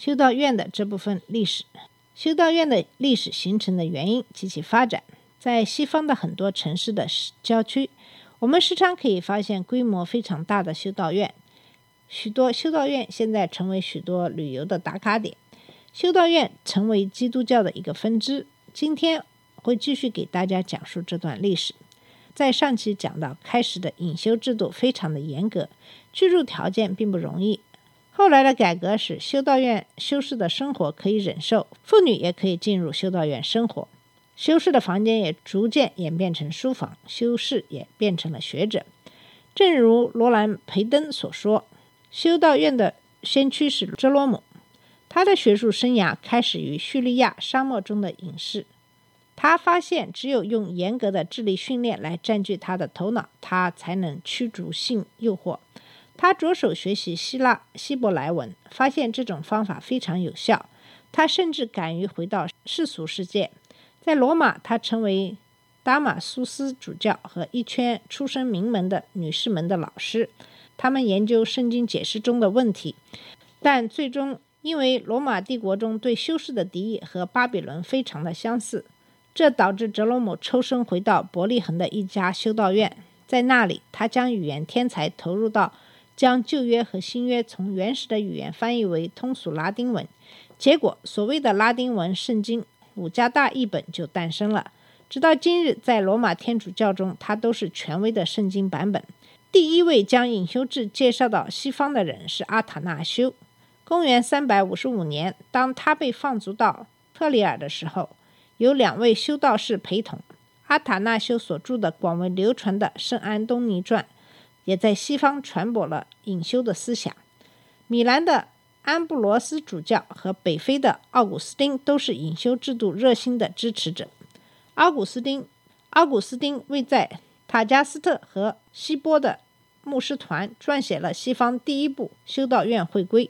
修道院的这部分历史。修道院的历史形成的原因及其发展，在西方的很多城市的郊区，我们时常可以发现规模非常大的修道院。许多修道院现在成为许多旅游的打卡点。修道院成为基督教的一个分支。今天会继续给大家讲述这段历史。在上期讲到，开始的隐修制度非常的严格，居住条件并不容易。后来的改革使修道院修士的生活可以忍受，妇女也可以进入修道院生活。修士的房间也逐渐演变成书房，修士也变成了学者。正如罗兰·培登所说，修道院的先驱是哲罗姆，他的学术生涯开始于叙利亚沙漠中的隐士。他发现，只有用严格的智力训练来占据他的头脑，他才能驱逐性诱惑。他着手学习希腊希伯来文，发现这种方法非常有效。他甚至敢于回到世俗世界。在罗马，他成为达马苏斯主教和一圈出身名门的女士们的老师。他们研究圣经解释中的问题，但最终因为罗马帝国中对修士的敌意和巴比伦非常的相似。这导致哲罗姆抽身回到伯利恒的一家修道院，在那里，他将语言天才投入到将旧约和新约从原始的语言翻译为通俗拉丁文。结果，所谓的拉丁文圣经五加大译本就诞生了。直到今日，在罗马天主教中，它都是权威的圣经版本。第一位将隐修制介绍到西方的人是阿塔纳修。公元355年，当他被放逐到特里尔的时候。有两位修道士陪同。阿塔纳修所著的广为流传的《圣安东尼传》，也在西方传播了隐修的思想。米兰的安布罗斯主教和北非的奥古斯丁都是隐修制度热心的支持者。奥古斯丁，奥古斯丁为在塔加斯特和西波的牧师团撰写了西方第一部修道院会规。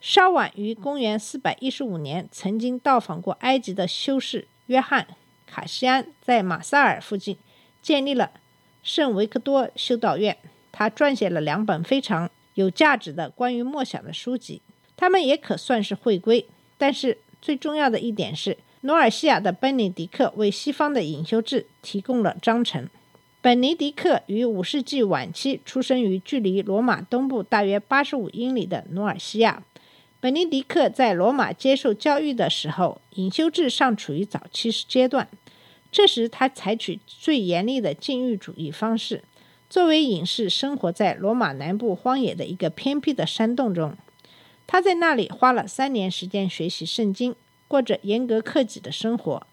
稍晚于公元415年，曾经到访过埃及的修士。约翰·卡西安在马萨尔附近建立了圣维克多修道院。他撰写了两本非常有价值的关于默想的书籍，他们也可算是会规。但是最重要的一点是，努尔西亚的本尼迪克为西方的隐修制提供了章程。本尼迪克于五世纪晚期出生于距离罗马东部大约八十五英里的努尔西亚。本尼迪克在罗马接受教育的时候，隐修制尚处于早期阶段。这时，他采取最严厉的禁欲主义方式。作为隐士，生活在罗马南部荒野的一个偏僻的山洞中。他在那里花了三年时间学习圣经，过着严格克己的生活，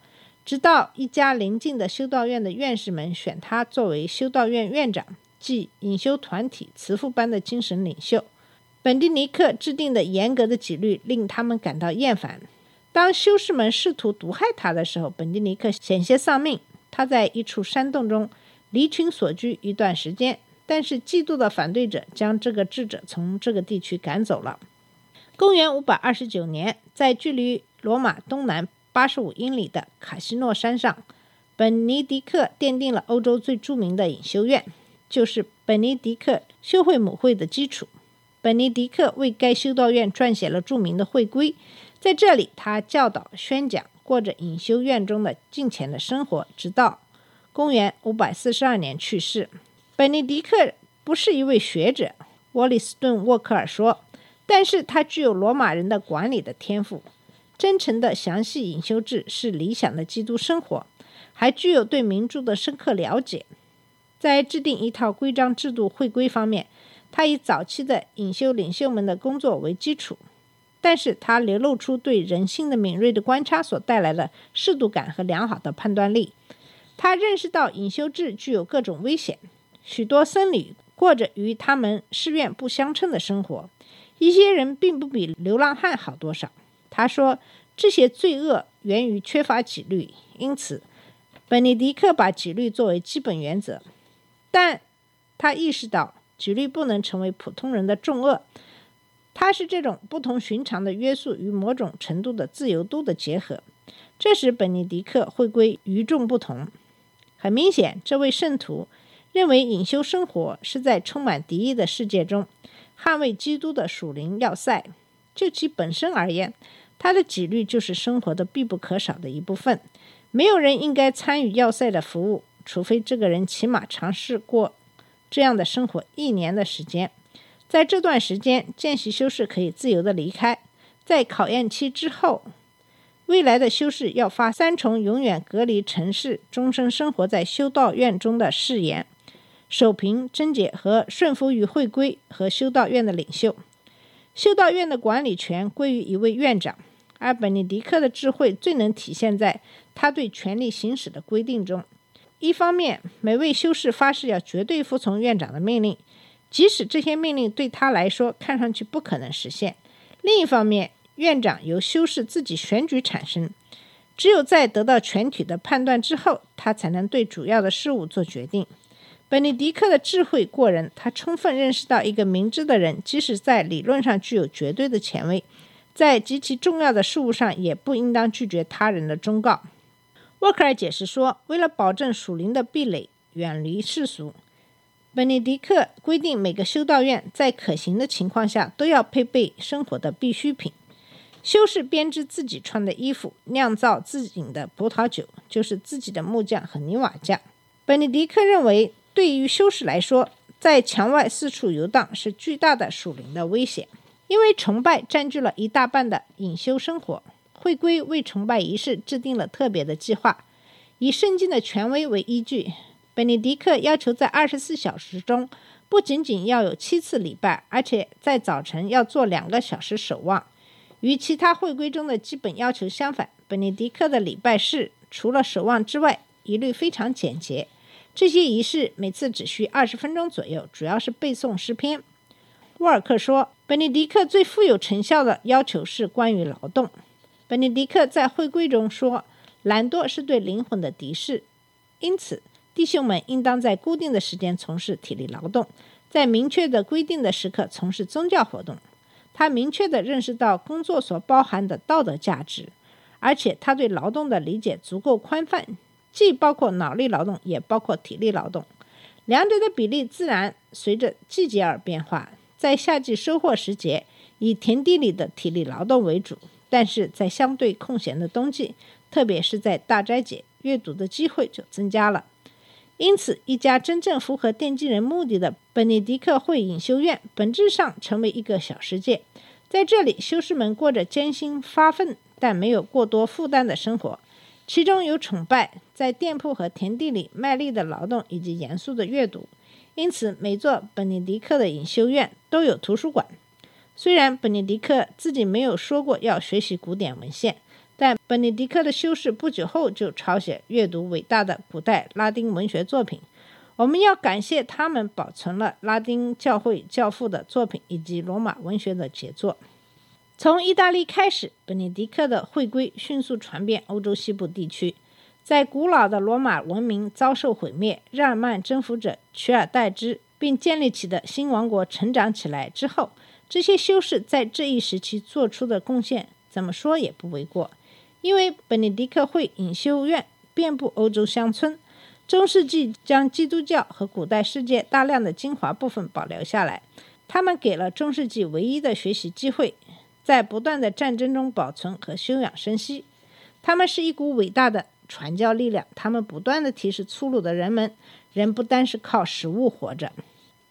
直到一家邻近的修道院的院士们选他作为修道院院长，即隐修团体慈父般的精神领袖。本迪尼克制定的严格的纪律令他们感到厌烦。当修士们试图毒害他的时候，本迪尼克险些丧命。他在一处山洞中离群索居一段时间，但是嫉妒的反对者将这个智者从这个地区赶走了。公元529年，在距离罗马东南85英里的卡西诺山上，本尼迪克奠定了欧洲最著名的隐修院，就是本尼迪克修会母会的基础。本尼迪克为该修道院撰写了著名的会规，在这里，他教导、宣讲，过着隐修院中的敬虔的生活，直到公元542年去世。本尼迪克不是一位学者，沃利斯顿·沃克尔说，但是他具有罗马人的管理的天赋。真诚的详细隐修制是理想的基督生活，还具有对民众的深刻了解。在制定一套规章制度会规方面。他以早期的隐修领袖们的工作为基础，但是他流露出对人性的敏锐的观察所带来的适度感和良好的判断力。他认识到隐修制具有各种危险，许多僧侣过着与他们誓愿不相称的生活，一些人并不比流浪汉好多少。他说，这些罪恶源于缺乏纪律，因此，本尼迪克把纪律作为基本原则。但他意识到，纪律不能成为普通人的重恶，它是这种不同寻常的约束与某种程度的自由度的结合，这使本尼迪克会归与众不同。很明显，这位圣徒认为隐修生活是在充满敌意的世界中捍卫基督的属灵要塞。就其本身而言，他的纪律就是生活的必不可少的一部分。没有人应该参与要塞的服务，除非这个人起码尝试过这样的生活一年的时间。在这段时间，见习修士可以自由的离开。在考验期之后，未来的修士要发三重永远隔离城市、终生生活在修道院中的誓言，守平贞洁和顺服于会规和修道院的领袖。修道院的管理权归于一位院长，而本尼迪克的智慧最能体现在他对权力行使的规定中。一方面，每位修士发誓要绝对服从院长的命令，即使这些命令对他来说看上去不可能实现；另一方面，院长由修士自己选举产生，只有在得到全体的判断之后，他才能对主要的事物做决定。本尼迪克的智慧过人，他充分认识到，一个明智的人，即使在理论上具有绝对的权威，在极其重要的事物上，也不应当拒绝他人的忠告。沃克尔解释说，为了保证属灵的壁垒远离世俗，本尼迪克规定每个修道院在可行的情况下都要配备生活的必需品：修士编织自己穿的衣服，酿造自己的葡萄酒，就是自己的木匠和泥瓦匠。本尼迪克认为。对于修士来说，在墙外四处游荡是巨大的属灵的危险，因为崇拜占据了一大半的隐修生活。会规为崇拜仪式制定了特别的计划，以圣经的权威为依据。本尼迪克要求在二十四小时中不仅仅要有七次礼拜，而且在早晨要做两个小时守望。与其他会规中的基本要求相反，本尼迪克的礼拜式除了守望之外，一律非常简洁。这些仪式每次只需二十分钟左右，主要是背诵诗篇。沃尔克说，本尼迪克最富有成效的要求是关于劳动。本尼迪克在会规中说，懒惰是对灵魂的敌视，因此弟兄们应当在固定的时间从事体力劳动，在明确的规定的时刻从事宗教活动。他明确地认识到工作所包含的道德价值，而且他对劳动的理解足够宽泛。既包括脑力劳动，也包括体力劳动，两者的比例自然随着季节而变化。在夏季收获时节，以田地里的体力劳动为主；但是在相对空闲的冬季，特别是在大斋节，阅读的机会就增加了。因此，一家真正符合奠基人目的的本尼迪克会隐修院，本质上成为一个小世界。在这里，修士们过着艰辛发奋但没有过多负担的生活。其中有崇拜，在店铺和田地里卖力的劳动，以及严肃的阅读。因此，每座本尼迪克的隐修院都有图书馆。虽然本尼迪克自己没有说过要学习古典文献，但本尼迪克的修士不久后就抄写阅读伟大的古代拉丁文学作品。我们要感谢他们保存了拉丁教会教父的作品以及罗马文学的杰作。从意大利开始，本尼迪克的会规迅速传遍欧洲西部地区。在古老的罗马文明遭受毁灭、日耳曼征服者取而代之，并建立起的新王国成长起来之后，这些修士在这一时期做出的贡献，怎么说也不为过。因为本尼迪克会隐修院遍布欧洲乡村，中世纪将基督教和古代世界大量的精华部分保留下来，他们给了中世纪唯一的学习机会。在不断的战争中保存和休养生息，他们是一股伟大的传教力量。他们不断的提示粗鲁的人们，人不单是靠食物活着。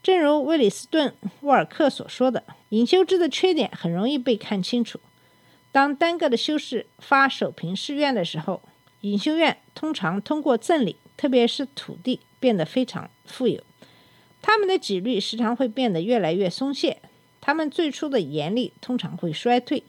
正如威里斯顿·沃尔克所说的，隐修制的缺点很容易被看清楚。当单个的修士发守凭誓愿的时候，隐修院通常通过赠礼，特别是土地，变得非常富有。他们的纪律时常会变得越来越松懈。他们最初的严厉通常会衰退。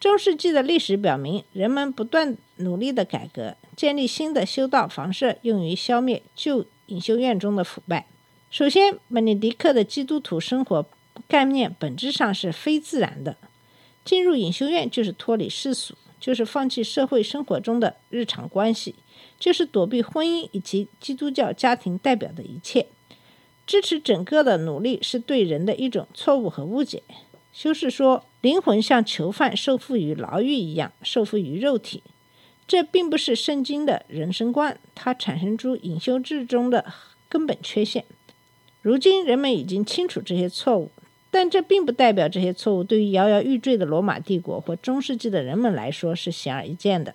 中世纪的历史表明，人们不断努力的改革，建立新的修道房舍，用于消灭旧隐修院中的腐败。首先，本尼迪克的基督徒生活概念本质上是非自然的。进入隐修院就是脱离世俗，就是放弃社会生活中的日常关系，就是躲避婚姻以及基督教家庭代表的一切。支持整个的努力是对人的一种错误和误解。修士说，灵魂像囚犯受缚于牢狱一样，受缚于肉体。这并不是圣经的人生观，它产生出隐修制中的根本缺陷。如今人们已经清楚这些错误，但这并不代表这些错误对于摇摇欲坠的罗马帝国或中世纪的人们来说是显而易见的。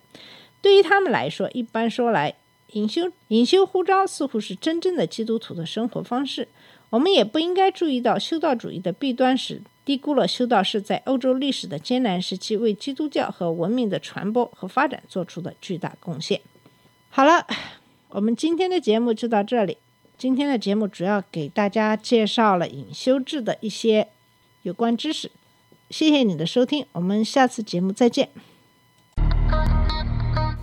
对于他们来说，一般说来，隐修隐修呼召似乎是真正的基督徒的生活方式。我们也不应该注意到修道主义的弊端时，低估了修道士在欧洲历史的艰难时期为基督教和文明的传播和发展做出的巨大贡献。好了，我们今天的节目就到这里。今天的节目主要给大家介绍了隐修制的一些有关知识。谢谢你的收听，我们下次节目再见。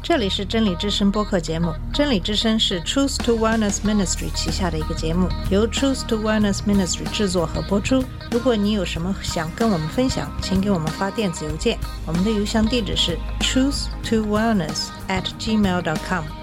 这里是真理之声播客节目，真理之声是 Truth to Wellness Ministry 旗下的一个节目，由 Truth to Wellness Ministry 制作和播出。如果你有什么想跟我们分享，请给我们发电子邮件，我们的邮箱地址是 truth to wellness at gmail.com。